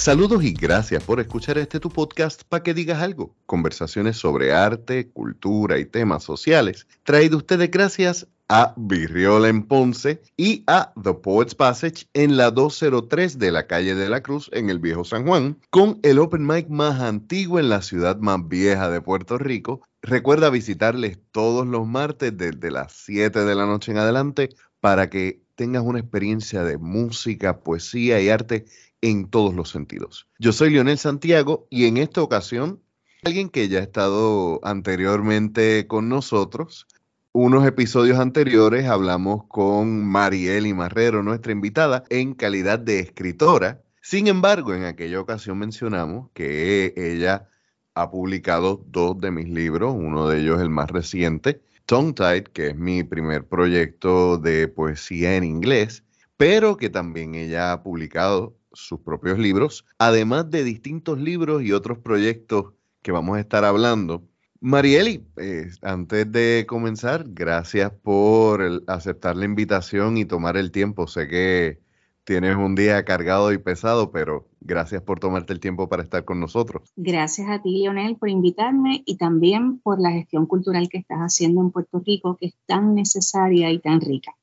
Saludos y gracias por escuchar este tu podcast para que digas algo. Conversaciones sobre arte, cultura y temas sociales. Traído ustedes gracias a Virriola en Ponce y a The Poets Passage en la 203 de la calle de la Cruz en el Viejo San Juan, con el open mic más antiguo en la ciudad más vieja de Puerto Rico. Recuerda visitarles todos los martes desde las 7 de la noche en adelante para que tengas una experiencia de música, poesía y arte en todos los sentidos. Yo soy Leonel Santiago y en esta ocasión, alguien que ya ha estado anteriormente con nosotros, unos episodios anteriores hablamos con Marieli Marrero, nuestra invitada, en calidad de escritora. Sin embargo, en aquella ocasión mencionamos que ella ha publicado dos de mis libros, uno de ellos el más reciente, Tongue Tied, que es mi primer proyecto de poesía en inglés, pero que también ella ha publicado sus propios libros, además de distintos libros y otros proyectos que vamos a estar hablando. Marieli, eh, antes de comenzar, gracias por aceptar la invitación y tomar el tiempo. Sé que tienes un día cargado y pesado, pero gracias por tomarte el tiempo para estar con nosotros. Gracias a ti, Leonel, por invitarme y también por la gestión cultural que estás haciendo en Puerto Rico, que es tan necesaria y tan rica.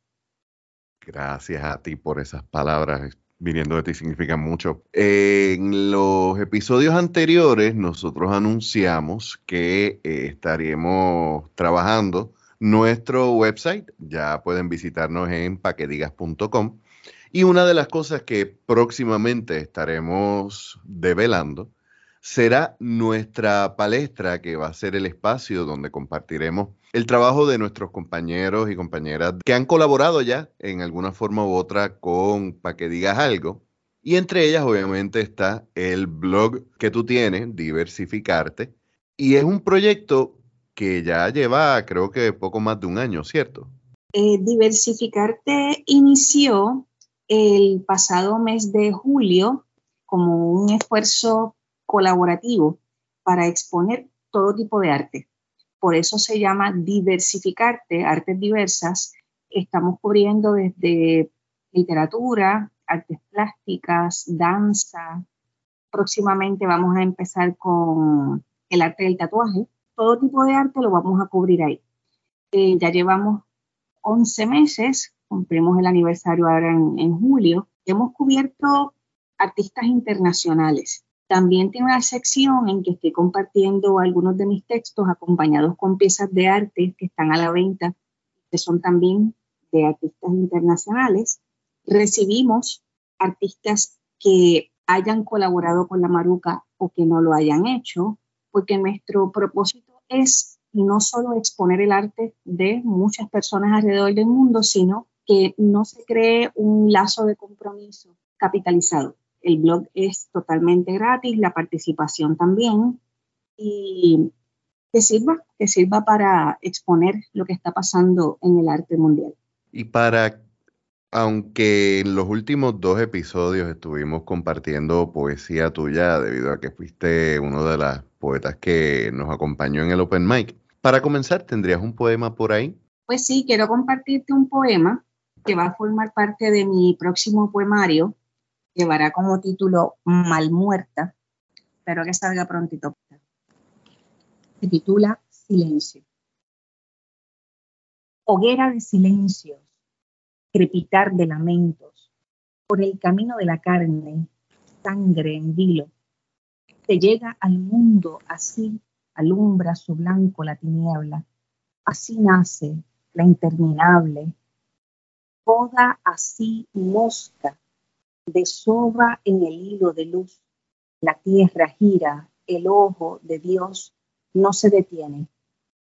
Gracias a ti por esas palabras viniendo de ti significa mucho. en los episodios anteriores nosotros anunciamos que eh, estaríamos trabajando nuestro website. Ya pueden visitarnos en paquedigas.com. Y una de las cosas que próximamente estaremos develando será nuestra palestra, que va a ser el espacio donde compartiremos el trabajo de nuestros compañeros y compañeras que han colaborado ya en alguna forma u otra con Para que digas algo. Y entre ellas, obviamente, está el blog que tú tienes, Diversificarte. Y es un proyecto que ya lleva, creo que poco más de un año, ¿cierto? Eh, Diversificarte inició el pasado mes de julio como un esfuerzo colaborativo para exponer todo tipo de arte. Por eso se llama diversificarte, artes diversas. Estamos cubriendo desde literatura, artes plásticas, danza. Próximamente vamos a empezar con el arte del tatuaje. Todo tipo de arte lo vamos a cubrir ahí. Eh, ya llevamos 11 meses, cumplimos el aniversario ahora en, en julio. Hemos cubierto artistas internacionales, también tiene una sección en que estoy compartiendo algunos de mis textos acompañados con piezas de arte que están a la venta, que son también de artistas internacionales. Recibimos artistas que hayan colaborado con la Maruca o que no lo hayan hecho, porque nuestro propósito es no solo exponer el arte de muchas personas alrededor del mundo, sino que no se cree un lazo de compromiso capitalizado el blog es totalmente gratis, la participación también. Y que sirva, que sirva para exponer lo que está pasando en el arte mundial. Y para, aunque en los últimos dos episodios estuvimos compartiendo poesía tuya debido a que fuiste uno de las poetas que nos acompañó en el Open Mic, para comenzar, ¿tendrías un poema por ahí? Pues sí, quiero compartirte un poema que va a formar parte de mi próximo poemario llevará como título Mal Muerta. Espero que salga prontito. Se titula Silencio. Hoguera de silencios, crepitar de lamentos, por el camino de la carne, sangre en vilo. Se llega al mundo así, alumbra su blanco la tiniebla. Así nace la interminable. Poda así mosca desova en el hilo de luz. La tierra gira, el ojo de Dios no se detiene.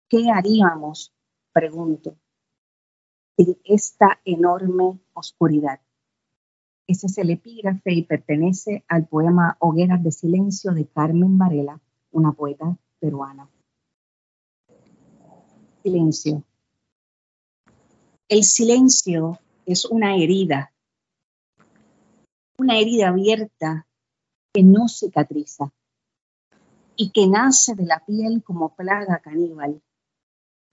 ¿Qué haríamos? Pregunto. En esta enorme oscuridad. Ese es el epígrafe y pertenece al poema Hogueras de Silencio de Carmen Varela, una poeta peruana. Silencio. El silencio es una herida una herida abierta que no cicatriza y que nace de la piel como plaga caníbal.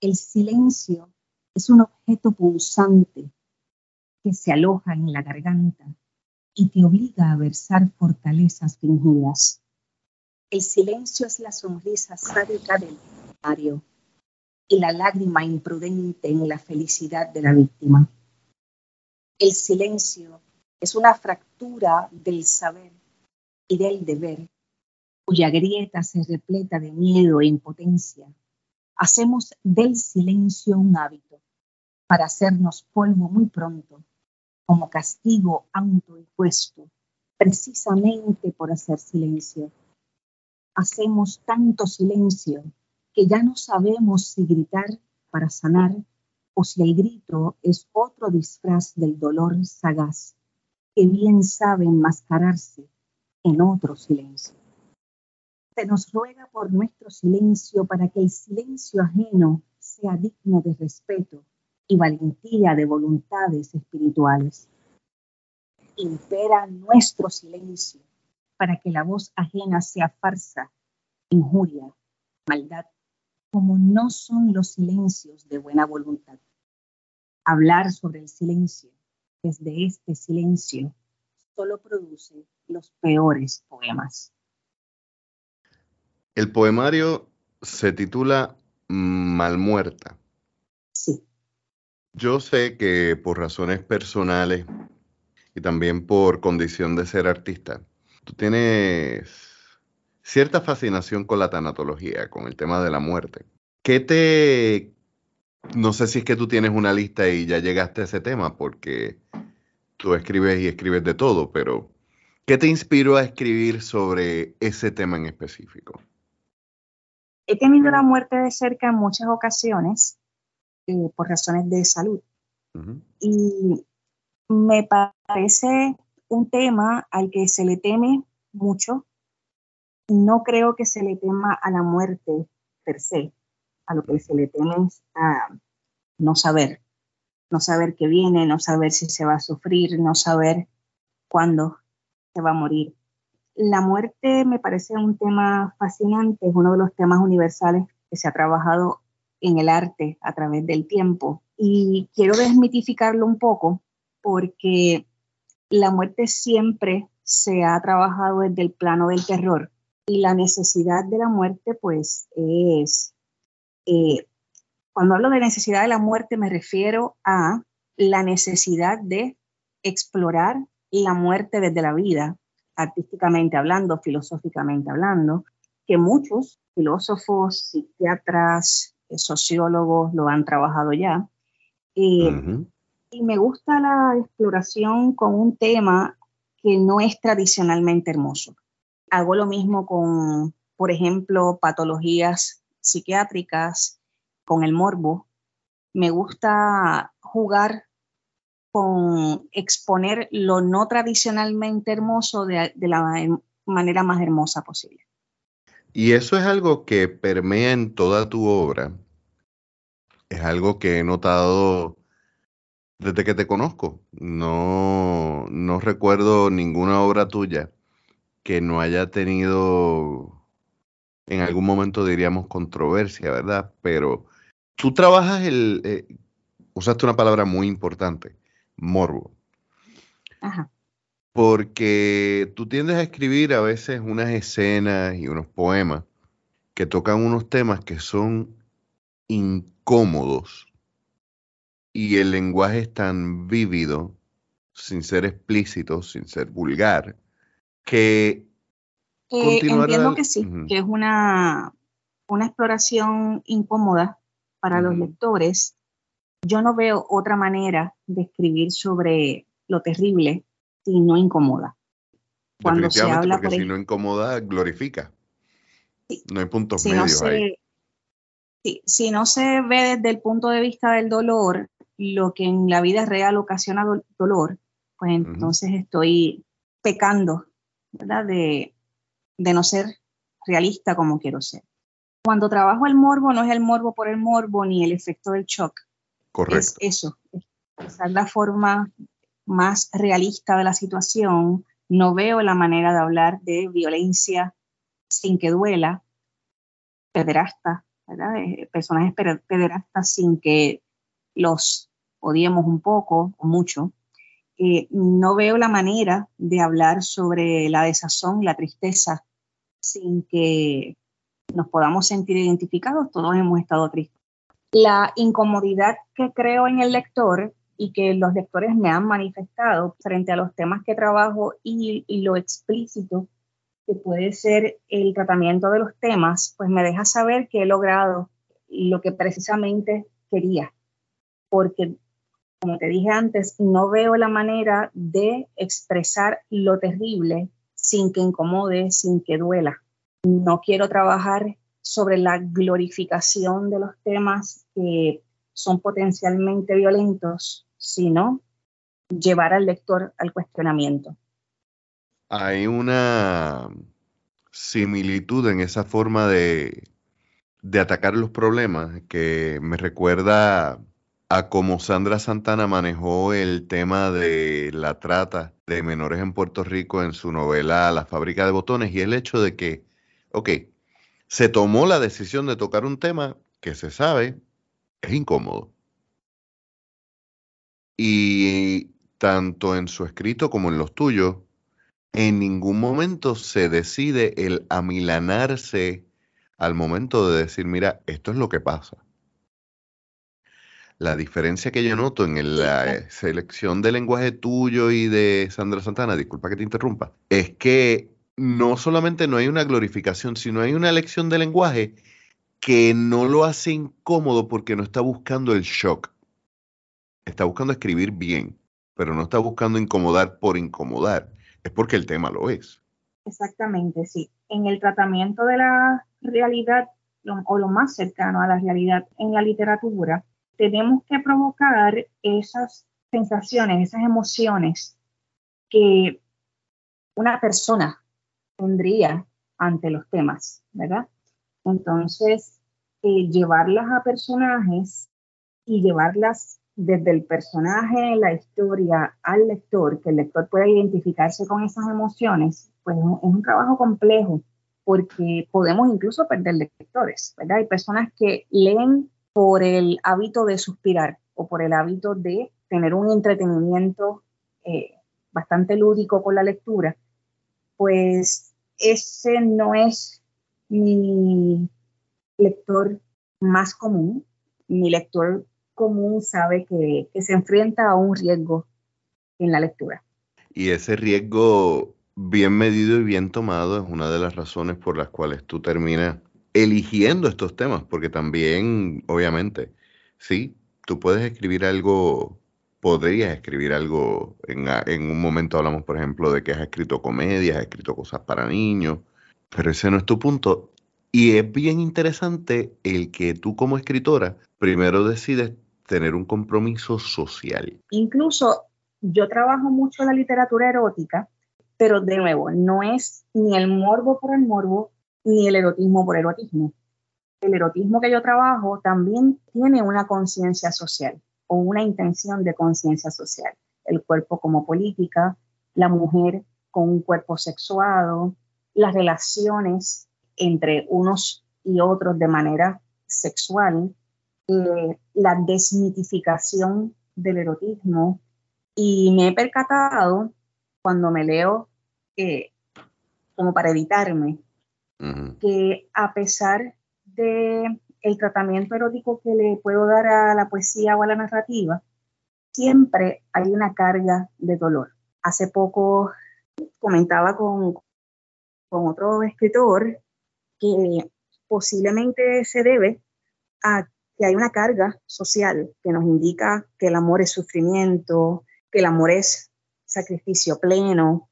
El silencio es un objeto punzante que se aloja en la garganta y te obliga a versar fortalezas fingidas. El silencio es la sonrisa sádica del Mario y la lágrima imprudente en la felicidad de la víctima. El silencio es una fractura del saber y del deber, cuya grieta se repleta de miedo e impotencia. Hacemos del silencio un hábito para hacernos polvo muy pronto, como castigo autoimpuesto, precisamente por hacer silencio. Hacemos tanto silencio que ya no sabemos si gritar para sanar o si el grito es otro disfraz del dolor sagaz que bien sabe enmascararse en otro silencio. Se nos ruega por nuestro silencio para que el silencio ajeno sea digno de respeto y valentía de voluntades espirituales. Impera nuestro silencio para que la voz ajena sea farsa, injuria, maldad como no son los silencios de buena voluntad. Hablar sobre el silencio desde este silencio solo produce los peores poemas. El poemario se titula Malmuerta. Sí. Yo sé que por razones personales y también por condición de ser artista, tú tienes cierta fascinación con la tanatología, con el tema de la muerte. ¿Qué te... No sé si es que tú tienes una lista y ya llegaste a ese tema, porque tú escribes y escribes de todo, pero ¿qué te inspiró a escribir sobre ese tema en específico? He tenido la muerte de cerca en muchas ocasiones eh, por razones de salud. Y me parece un tema al que se le teme mucho no creo que se le tema a la muerte per se, a lo que se le teme es a no saber, no saber qué viene, no saber si se va a sufrir, no saber cuándo se va a morir. La muerte me parece un tema fascinante, es uno de los temas universales que se ha trabajado en el arte a través del tiempo. Y quiero desmitificarlo un poco porque la muerte siempre se ha trabajado desde el plano del terror y la necesidad de la muerte, pues es, eh, cuando hablo de necesidad de la muerte me refiero a la necesidad de explorar la muerte desde la vida, artísticamente hablando, filosóficamente hablando, que muchos filósofos, psiquiatras, eh, sociólogos lo han trabajado ya. Eh, y me gusta la exploración con un tema que no es tradicionalmente hermoso. Hago lo mismo con, por ejemplo, patologías psiquiátricas, con el morbo. Me gusta jugar con exponer lo no tradicionalmente hermoso de, la manera más hermosa posible. Y eso es algo que permea en toda tu obra. Es algo que he notado desde que te conozco. No, no recuerdo ninguna obra tuya que no haya tenido, en algún momento diríamos controversia, ¿verdad? Pero tú trabajas el, eh, usaste una palabra muy importante, morbo. Ajá. Porque tú tiendes a escribir a veces unas escenas y unos poemas que tocan unos temas que son incómodos y el lenguaje es tan vívido, sin ser explícito, sin ser vulgar, que eh, entiendo que sí, que es una, una exploración incómoda para los lectores. Yo no veo otra manera de escribir sobre lo terrible si no incomoda. Cuando se habla porque si no incomoda, glorifica. no hay puntos medios ahí. si no se ve desde el punto de vista del dolor, lo que en la vida real ocasiona dolor, pues entonces estoy pecando de, no ser realista como quiero ser. Cuando trabajo el morbo, no es el morbo por el morbo ni el efecto del shock. Correcto. Es eso, es la forma más realista de la situación. No veo la manera de hablar de violencia sin que duela, pederasta, ¿verdad? Eh, personajes pederastas sin que los odiemos un poco o mucho. eh, no veo la manera de hablar sobre la desazón, la tristeza, sin que nos podamos sentir identificados. Todos hemos estado tristes. La incomodidad que creo en el lector y que los lectores me han manifestado frente a los temas que trabajo y, y lo explícito que puede ser el tratamiento de los temas, pues me deja saber que he logrado lo que precisamente quería. Porque, como te dije antes, no veo la manera de expresar lo terrible sin que incomode, sin que duela. No quiero trabajar sobre la glorificación de los temas que son potencialmente violentos, sino llevar al lector al cuestionamiento. Hay una similitud en esa forma de, de atacar los problemas que me recuerda a cómo Sandra Santana manejó el tema de la trata de menores en Puerto Rico en su novela La fábrica de botones y el hecho de que, ok, se tomó la decisión de tocar un tema que se sabe es incómodo. Y tanto en su escrito como en los tuyos, en ningún momento se decide el amilanarse al momento de decir, mira, esto es lo que pasa. La diferencia que yo noto en la selección de lenguaje tuyo y de Sandra Santana, disculpa que te interrumpa, es que no solamente no hay una glorificación, sino hay una elección de lenguaje que no lo hace incómodo porque no está buscando el shock. Está buscando escribir bien, pero no está buscando incomodar por incomodar es porque el tema lo es. Exactamente, sí. En el tratamiento de la realidad o lo más cercano a la realidad en la literatura, tenemos que provocar esas sensaciones, esas emociones que una persona tendría ante los temas, ¿verdad? Entonces, eh, llevarlas a personajes y llevarlas desde el personaje, la historia al lector, que el lector pueda identificarse con esas emociones, pues es un trabajo complejo porque podemos incluso perder lectores, ¿verdad? Hay personas que leen por el hábito de suspirar o por el hábito de tener un entretenimiento eh, bastante lúdico con la lectura, pues ese no es mi lector más común, mi lector común sabe que, se enfrenta a un riesgo en la lectura. Y ese riesgo bien medido y bien tomado es una de las razones por las cuales tú terminas eligiendo estos temas, porque también, obviamente, sí, tú puedes escribir algo, podrías escribir algo, en, un momento hablamos, por ejemplo, de que has escrito comedias, has escrito cosas para niños, pero ese no es tu punto. Y es bien interesante el que tú como escritora primero decides tener un compromiso social. Incluso yo trabajo mucho la literatura erótica, pero de nuevo, no es ni el morbo por el morbo, ni el erotismo por erotismo. El erotismo que yo trabajo también tiene una conciencia social o una intención de conciencia social. El cuerpo como política, la mujer con un cuerpo sexuado, las relaciones entre unos y otros de manera sexual, eh, la desmitificación del erotismo y me he percatado cuando me leo, eh, como para editarme, que a pesar de el tratamiento erótico que le puedo dar a la poesía o a la narrativa, siempre hay una carga de dolor. Hace poco comentaba con, con otro escritor que posiblemente se debe a que hay una carga social que nos indica que el amor es sufrimiento, que el amor es sacrificio pleno,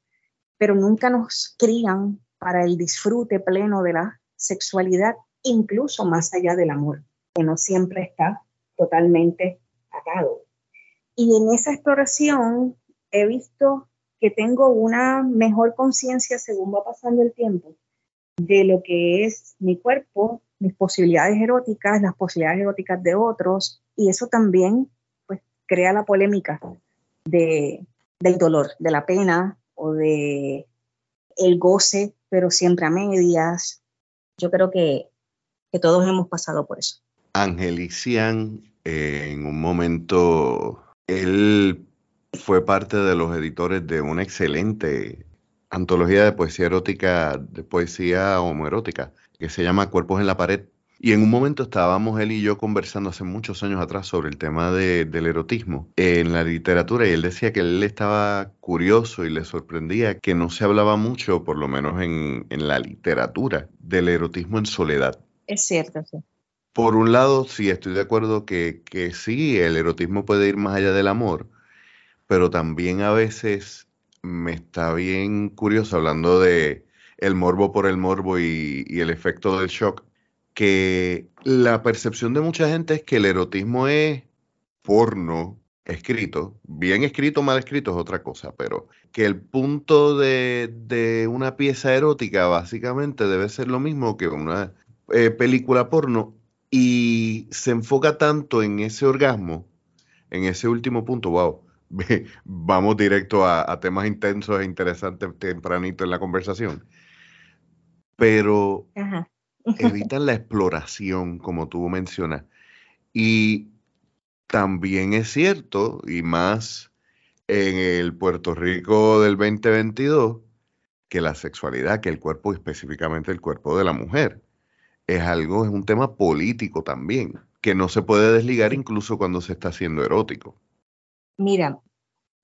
pero nunca nos crían para el disfrute pleno de la sexualidad, incluso más allá del amor, que no siempre está totalmente atado. Y en esa exploración he visto que tengo una mejor conciencia según va pasando el tiempo de lo que es mi cuerpo mis posibilidades eróticas, las posibilidades eróticas de otros, y eso también pues, crea la polémica de, del dolor, de la pena o de el goce, pero siempre a medias. Yo creo que, que todos hemos pasado por eso. Angelician, eh, en un momento, él fue parte de los editores de una excelente antología de poesía erótica, de poesía homoerótica, que se llama Cuerpos en la Pared. Y en un momento estábamos él y yo conversando hace muchos años atrás sobre el tema del erotismo en la literatura y él decía que él estaba curioso y le sorprendía que no se hablaba mucho, por lo menos en, la literatura, del erotismo en soledad. Es cierto, sí. Por un lado, sí, estoy de acuerdo que, que sí, el erotismo puede ir más allá del amor, pero también a veces me está bien curioso hablando de el morbo por el morbo y, el efecto del shock, que la percepción de mucha gente es que el erotismo es porno escrito, bien escrito, mal escrito es otra cosa, pero que el punto de, una pieza erótica básicamente debe ser lo mismo que una eh, película porno y se enfoca tanto en ese orgasmo, en ese último punto, wow, vamos directo a, temas intensos e interesantes tempranito en la conversación. Pero evitan la exploración, como tú mencionas. Y también es cierto, y más en el Puerto Rico del 2022, que la sexualidad, que el cuerpo, específicamente el cuerpo de la mujer, es algo, es un tema político también, que no se puede desligar incluso cuando se está haciendo erótico. Mira,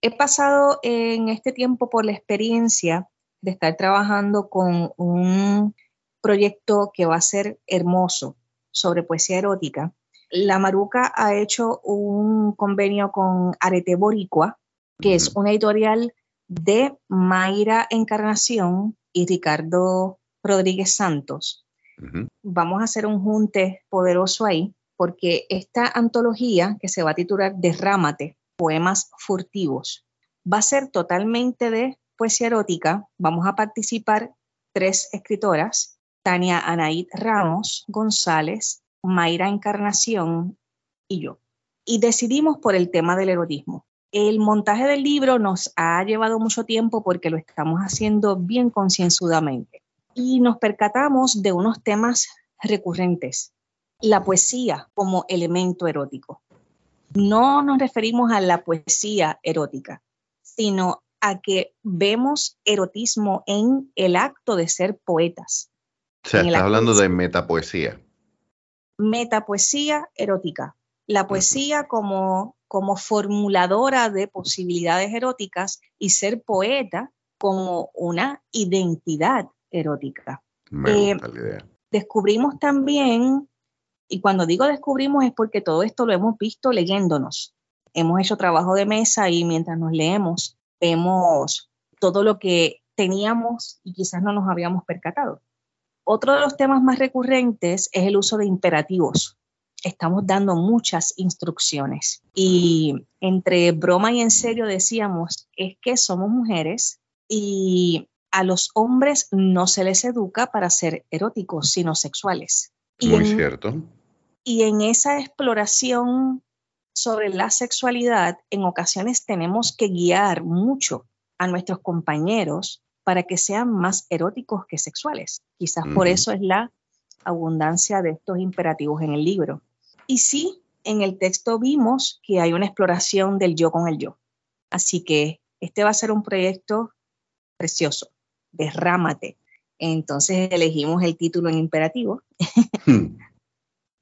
he pasado en este tiempo por la experiencia de estar trabajando con un proyecto que va a ser hermoso sobre poesía erótica. La Maruca ha hecho un convenio con Arete Boricua, que es una editorial de Mayra Encarnación y Ricardo Rodríguez Santos. Vamos a hacer un junte poderoso ahí, porque esta antología que se va a titular Derrámate, poemas furtivos. Va a ser totalmente de poesía erótica. Vamos a participar tres escritoras, Tania Anaid Ramos González, Mayra Encarnación y yo. Y decidimos por el tema del erotismo. El montaje del libro nos ha llevado mucho tiempo porque lo estamos haciendo bien concienzudamente. Y nos percatamos de unos temas recurrentes. La poesía como elemento erótico no nos referimos a la poesía erótica, sino a que vemos erotismo en el acto de ser poetas. O sea, estás hablando de, metapoesía. Metapoesía erótica. La poesía como, como formuladora de posibilidades eróticas y ser poeta como una identidad erótica. Me eh, Descubrimos también y cuando digo descubrimos es porque todo esto lo hemos visto leyéndonos. Hemos hecho trabajo de mesa y mientras nos leemos vemos todo lo que teníamos y quizás no nos habíamos percatado. Otro de los temas más recurrentes es el uso de imperativos. Estamos dando muchas instrucciones y entre broma y en serio decíamos, es que somos mujeres y a los hombres no se les educa para ser eróticos, sino sexuales. Muy cierto. Y en esa exploración sobre la sexualidad, en ocasiones tenemos que guiar mucho a nuestros compañeros para que sean más eróticos que sexuales. Quizás por eso es la abundancia de estos imperativos en el libro. Y sí, en el texto vimos que hay una exploración del yo con el yo. Así que este va a ser un proyecto precioso. Derrámate. Entonces elegimos el título en imperativo. Hmm.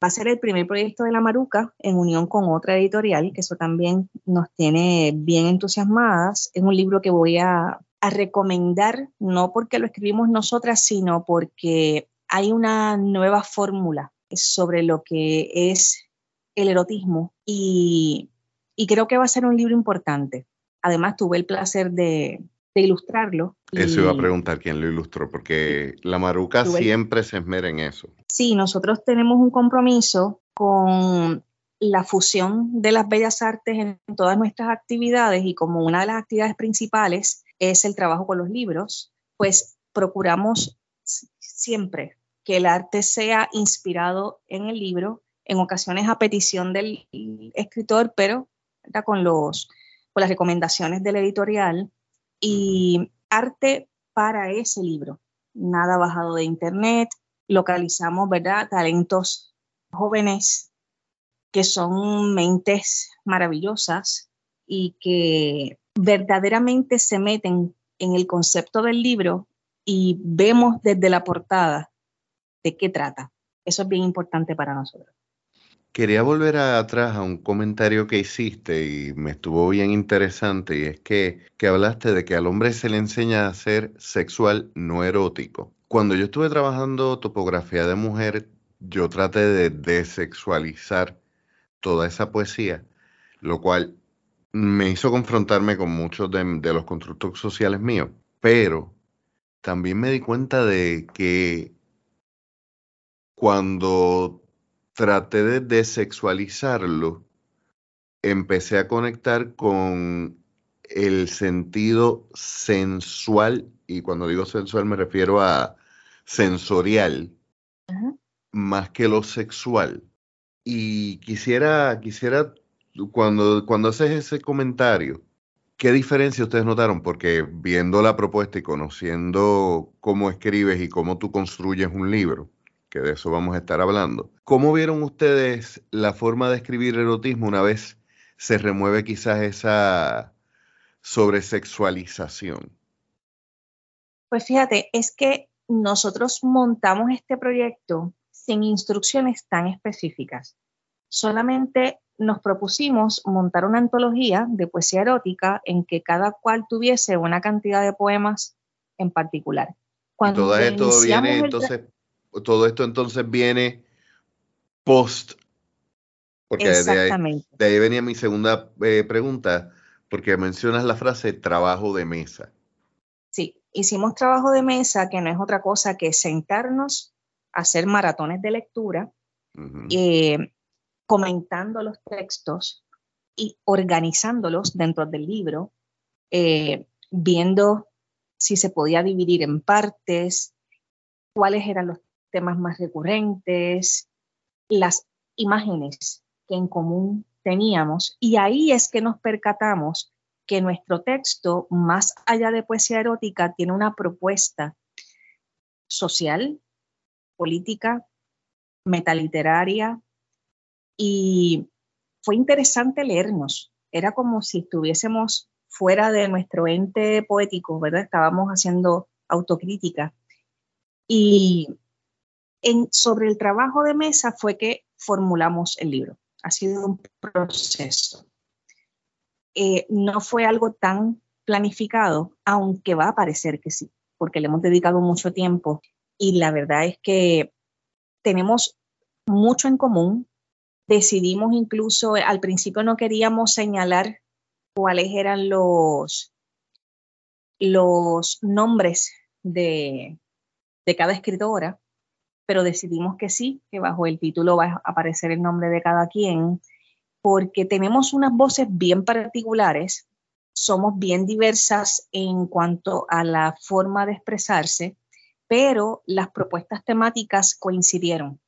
Va a ser el primer proyecto de la Maruca en unión con otra editorial, que eso también nos tiene bien entusiasmadas. Es un libro que voy a, recomendar, no porque lo escribimos nosotras, sino porque hay una nueva fórmula sobre lo que es el erotismo y, creo que va a ser un libro importante. Además, tuve el placer de, ilustrarlo. Eso iba a preguntar quién lo ilustró, porque la Maruca siempre se esmera en eso. Sí, nosotros tenemos un compromiso con la fusión de las bellas artes en todas nuestras actividades y como una de las actividades principales es el trabajo con los libros, pues procuramos siempre que el arte sea inspirado en el libro, en ocasiones a petición del escritor, pero con, los, con las recomendaciones del editorial y arte para ese libro. Nada bajado de internet, localizamos, ¿verdad? Talentos jóvenes que son mentes maravillosas y que verdaderamente se meten en el concepto del libro y vemos desde la portada de qué trata. Eso es bien importante para nosotros. Quería volver atrás a un comentario que hiciste y me estuvo bien interesante y es que, que hablaste de que al hombre se le enseña a ser sexual, no erótico. Cuando yo estuve trabajando topografía de mujer, yo traté de desexualizar toda esa poesía, lo cual me hizo confrontarme con muchos de, de los constructos sociales míos, pero también me di cuenta de que cuando traté de desexualizarlo, empecé a conectar con el sentido sensual, y cuando digo sensual me refiero a sensorial, más que lo sexual. Y quisiera, quisiera, cuando, cuando haces ese comentario, ¿qué diferencia ustedes notaron? Porque viendo la propuesta y conociendo cómo escribes y cómo tú construyes un libro, que de eso vamos a estar hablando. ¿Cómo vieron ustedes la forma de escribir erotismo una vez se remueve quizás esa sobresexualización? Pues fíjate, es que nosotros montamos este proyecto sin instrucciones tan específicas. Solamente nos propusimos montar una antología de poesía erótica en que cada cual tuviese una cantidad de poemas en particular. Cuando todo esto viene entonces todo esto entonces viene post. Porque De, ahí, venía mi segunda eh, pregunta, porque mencionas la frase trabajo de mesa. Sí, hicimos trabajo de mesa, que no es otra cosa que sentarnos, hacer maratones de lectura, eh, comentando los textos y organizándolos dentro del libro, eh, viendo si se podía dividir en partes, cuáles eran los temas más recurrentes, las imágenes que en común teníamos. Y ahí es que nos percatamos que nuestro texto, más allá de poesía erótica, tiene una propuesta social, política, metaliteraria, y fue interesante leernos. Era como si estuviésemos fuera de nuestro ente poético, ¿verdad? Estábamos haciendo autocrítica. Y sobre el trabajo de mesa fue que formulamos el libro. Ha sido un proceso. Eh, no fue algo tan planificado, aunque va a parecer que sí, porque le hemos dedicado mucho tiempo y la verdad es que tenemos mucho en común. Decidimos incluso, al principio no queríamos señalar cuáles eran los, los nombres de, de cada escritora, pero decidimos que sí, que bajo el título va a aparecer el nombre de cada quien, porque tenemos unas voces bien particulares, somos bien diversas en cuanto a la forma de expresarse, pero las propuestas temáticas coincidieron.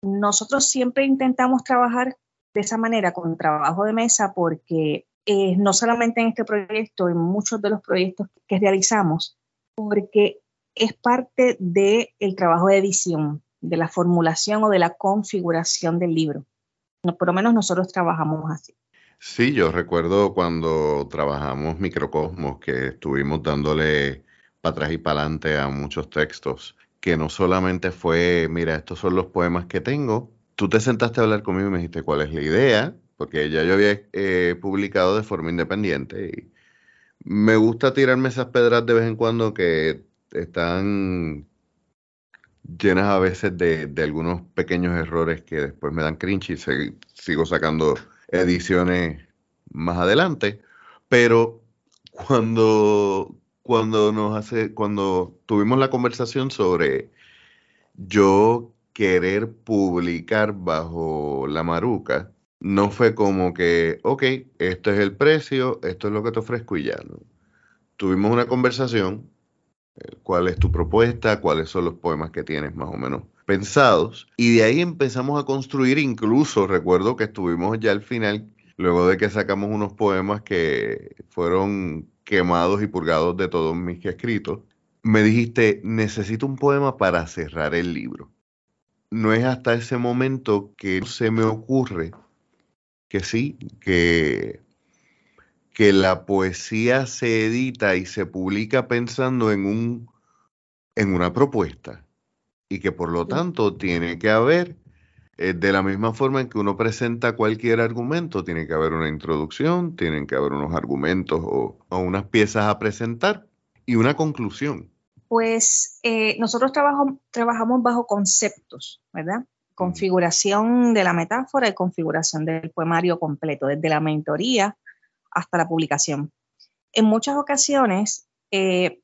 Nosotros siempre intentamos trabajar de esa manera con trabajo de mesa porque eh, no solamente en este proyecto, en muchos de los proyectos que realizamos, porque es parte del el trabajo de edición, de la formulación o de la configuración del libro. No, por lo menos nosotros trabajamos así. Sí, yo recuerdo cuando trabajamos Microcosmos, que estuvimos dándole para atrás y para adelante a muchos textos, que no solamente fue, mira, estos son los poemas que tengo, tú te sentaste a hablar conmigo y me dijiste cuál es la idea, porque ya yo había eh, publicado de forma independiente y me gusta tirarme esas pedras de vez en cuando que están llenas a veces de, algunos pequeños errores que después me dan cringe y sigo sacando ediciones más adelante. Pero cuando, cuando nos hace, cuando tuvimos la conversación sobre yo querer publicar bajo la maruca, no fue como que, ok, este es el precio, esto es lo que te ofrezco y ya. Tuvimos una conversación cuál es tu propuesta, cuáles son los poemas que tienes más o menos pensados. Y de ahí empezamos a construir, incluso recuerdo que estuvimos ya al final, luego de que sacamos unos poemas que fueron quemados y purgados de todos mis escritos, me dijiste, necesito un poema para cerrar el libro. No es hasta ese momento que se me ocurre que sí, que que la poesía se edita y se publica pensando en un en una propuesta y que por lo tanto tiene que haber eh, de la misma forma en que uno presenta cualquier argumento, tiene que haber una introducción, tienen que haber unos argumentos o, unas piezas a presentar y una conclusión. Pues eh, nosotros trabajamos bajo conceptos, ¿verdad? Configuración de la metáfora y configuración del poemario completo, desde la mentoría hasta la publicación. En muchas ocasiones, eh,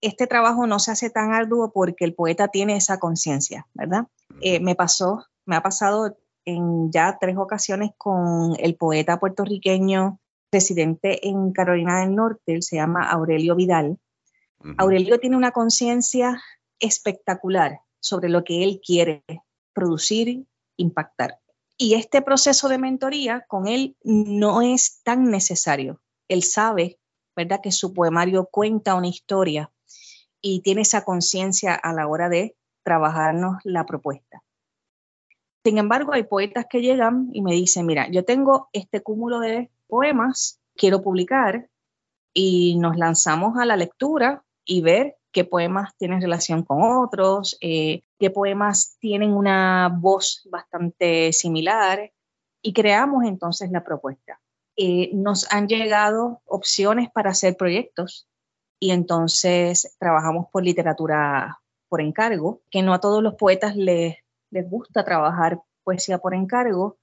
este trabajo no se hace tan arduo porque el poeta tiene esa conciencia, ¿verdad? me pasó me ha pasado en ya tres ocasiones con el poeta puertorriqueño residente en Carolina del Norte, él se llama Aurelio Vidal. Aurelio tiene una conciencia espectacular sobre lo que él quiere producir, impactar. Y este proceso de mentoría con él no es tan necesario. Él sabe, ¿verdad?, que su poemario cuenta una historia y tiene esa conciencia a la hora de trabajarnos la propuesta. Sin embargo, hay poetas que llegan y me dicen, mira, yo tengo este cúmulo de poemas, quiero publicar y nos lanzamos a la lectura y ver qué poemas tienen relación con otros, eh, qué poemas tienen una voz bastante similar y creamos entonces la propuesta. Eh, nos han llegado opciones para hacer proyectos y entonces trabajamos por literatura por encargo, que no a todos los poetas les les gusta trabajar poesía por encargo,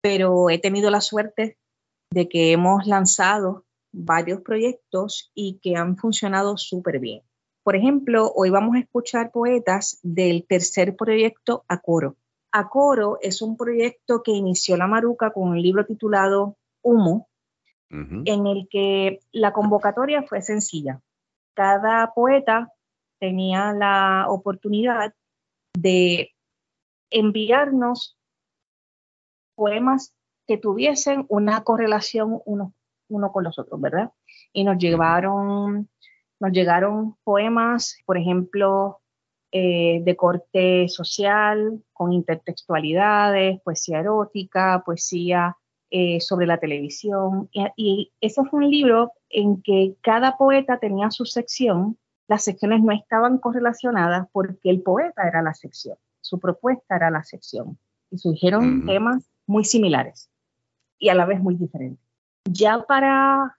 pero he tenido la suerte de que hemos lanzado varios proyectos y que han funcionado súper bien. Por ejemplo, hoy vamos a escuchar poetas del tercer proyecto Acoro. Acoro es un proyecto que inició la Maruca con un libro titulado Humo, en el que la convocatoria fue sencilla. Cada poeta tenía la oportunidad de enviarnos poemas que tuviesen una correlación uno, uno con los otros, ¿verdad? Y nos llevaron, nos llegaron poemas, por ejemplo, eh, de corte social, con intertextualidades, poesía erótica, poesía eh, sobre la televisión. Y, y ese fue un libro en que cada poeta tenía su sección. Las secciones no estaban correlacionadas porque el poeta era la sección su propuesta era la sección y surgieron temas muy similares y a la vez muy diferentes. Ya para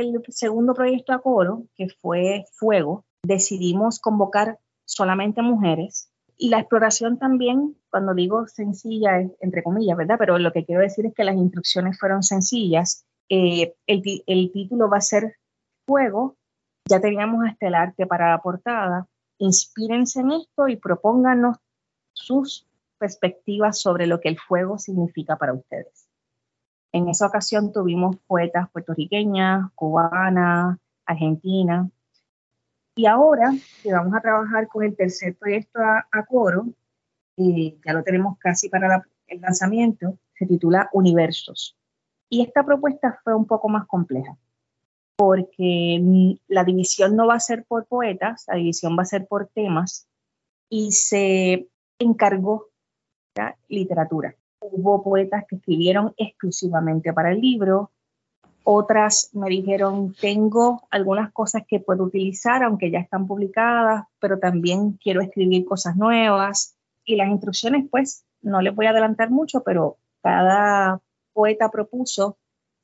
el segundo proyecto a coro, que fue Fuego, decidimos convocar solamente mujeres y la exploración también, cuando digo sencilla, entre comillas, ¿verdad? Pero lo que quiero decir es que las instrucciones fueron sencillas. Eh, el, el, título va a ser Fuego. Ya teníamos hasta el arte para la portada. Inspírense en esto y propónganos sus perspectivas sobre lo que el fuego significa para ustedes. En esa ocasión tuvimos poetas puertorriqueñas, cubanas, argentinas. Y ahora que vamos a trabajar con el tercer proyecto a, coro, y ya lo tenemos casi para el lanzamiento, se titula Universos. Y esta propuesta fue un poco más compleja, porque la división no va a ser por poetas, la división va a ser por temas, y se encargó la literatura. Hubo poetas que escribieron exclusivamente para el libro, otras me dijeron, tengo algunas cosas que puedo utilizar, aunque ya están publicadas, pero también quiero escribir cosas nuevas. Y las instrucciones, pues, no les voy a adelantar mucho, pero cada poeta propuso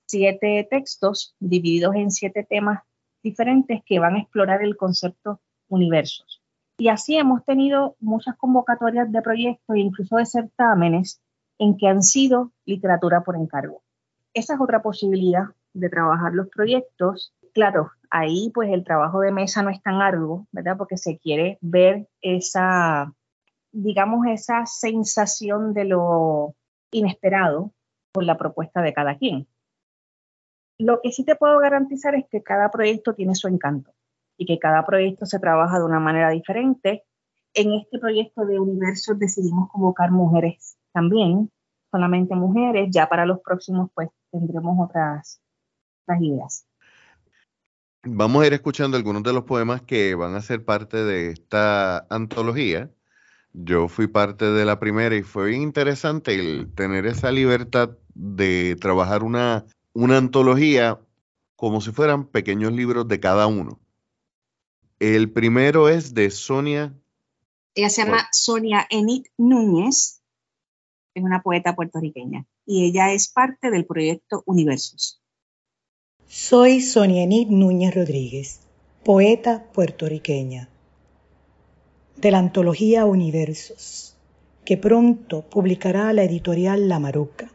siete textos divididos en siete temas diferentes que van a explorar el concepto universos. Y así hemos tenido muchas convocatorias de proyectos incluso de certámenes en que han sido literatura por encargo. Esa es otra posibilidad de trabajar los proyectos. Claro, ahí pues el trabajo de mesa no es tan arduo, ¿verdad? Porque se quiere ver esa, digamos, esa sensación de lo inesperado por la propuesta de cada quien. Lo que sí te puedo garantizar es que cada proyecto tiene su encanto y que cada proyecto se trabaja de una manera diferente. En este proyecto de universos decidimos convocar mujeres también, solamente mujeres. Ya para los próximos, pues tendremos otras, ideas. Vamos a ir escuchando algunos de los poemas que van a ser parte de esta antología. Yo fui parte de la primera y fue bien interesante el tener esa libertad de trabajar una, una antología como si fueran pequeños libros de cada uno. El primero es de Sonia. Ella se llama Sonia Enid Núñez, es una poeta puertorriqueña y ella es parte del proyecto Universos. Soy Sonia Enid Núñez Rodríguez, poeta puertorriqueña, de la antología Universos, que pronto publicará la editorial La Maruca.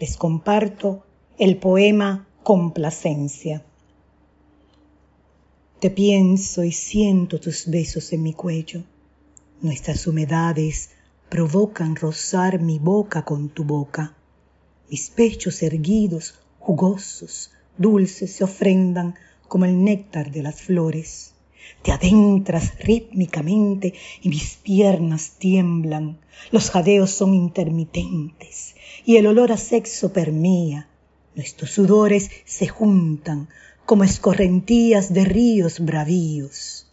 Les comparto el poema Complacencia. Te pienso y siento tus besos en mi cuello. Nuestras humedades provocan rozar mi boca con tu boca. Mis pechos erguidos, jugosos, dulces, se ofrendan como el néctar de las flores. Te adentras rítmicamente y mis piernas tiemblan. Los jadeos son intermitentes y el olor a sexo permea Nuestros sudores se juntan como escorrentías de ríos bravíos.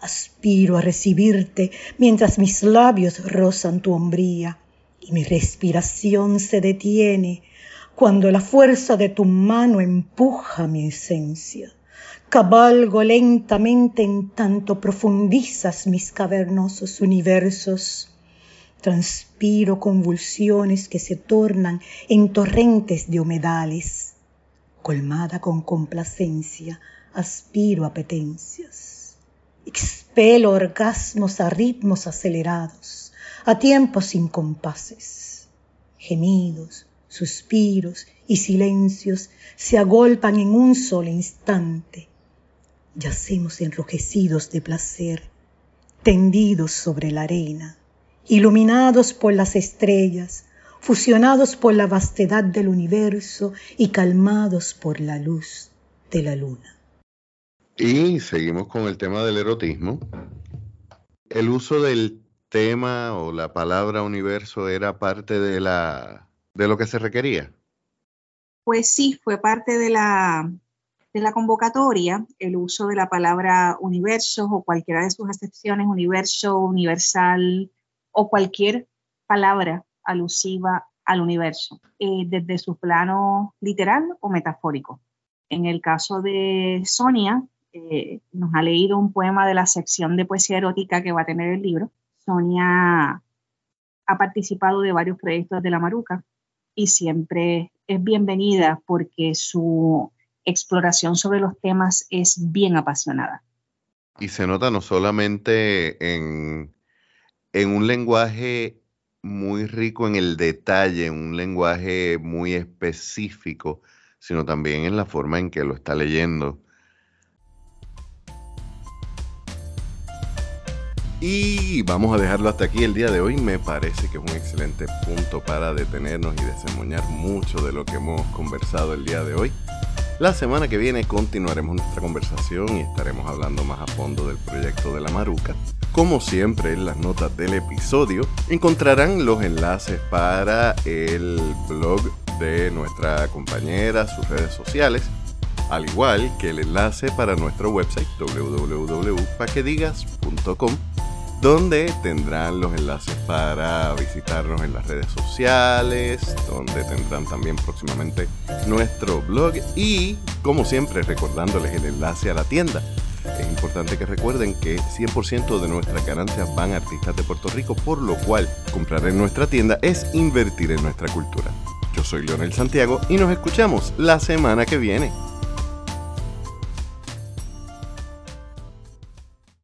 Aspiro a recibirte mientras mis labios rozan tu hombría y mi respiración se detiene cuando la fuerza de tu mano empuja mi esencia. Cabalgo lentamente en tanto profundizas mis cavernosos universos transpiro convulsiones que se tornan en torrentes de humedales. Colmada con complacencia, aspiro apetencias. Expelo orgasmos a ritmos acelerados, a tiempos sin compases. Gemidos, suspiros y silencios se agolpan en un solo instante. Yacemos enrojecidos de placer, tendidos sobre la arena iluminados por las estrellas, fusionados por la vastedad del universo y calmados por la luz de la luna. Y seguimos con el tema del erotismo. El uso del tema o la palabra universo era parte de la de lo que se requería. Pues sí, fue parte de la de la convocatoria el uso de la palabra universo o cualquiera de sus acepciones, universo, universal, o cualquier palabra alusiva al universo, eh, desde su plano literal o metafórico. En el caso de Sonia, eh, nos ha leído un poema de la sección de poesía erótica que va a tener el libro. Sonia ha participado de varios proyectos de la Maruca y siempre es bienvenida porque su exploración sobre los temas es bien apasionada. Y se nota no solamente en en un lenguaje muy rico en el detalle, un lenguaje muy específico, sino también en la forma en que lo está leyendo. Y vamos a dejarlo hasta aquí el día de hoy. Me parece que es un excelente punto para detenernos y desemboñar mucho de lo que hemos conversado el día de hoy. La semana que viene continuaremos nuestra conversación y estaremos hablando más a fondo del proyecto de la Maruca. Como siempre, en las notas del episodio encontrarán los enlaces para el blog de nuestra compañera, sus redes sociales, al igual que el enlace para nuestro website www.paquedigas.com donde tendrán los enlaces para visitarnos en las redes sociales, donde tendrán también próximamente nuestro blog y, como siempre, recordándoles el enlace a la tienda. Es importante que recuerden que 100% de nuestras ganancias van a artistas de Puerto Rico, por lo cual comprar en nuestra tienda es invertir en nuestra cultura. Yo soy Leonel Santiago y nos escuchamos la semana que viene.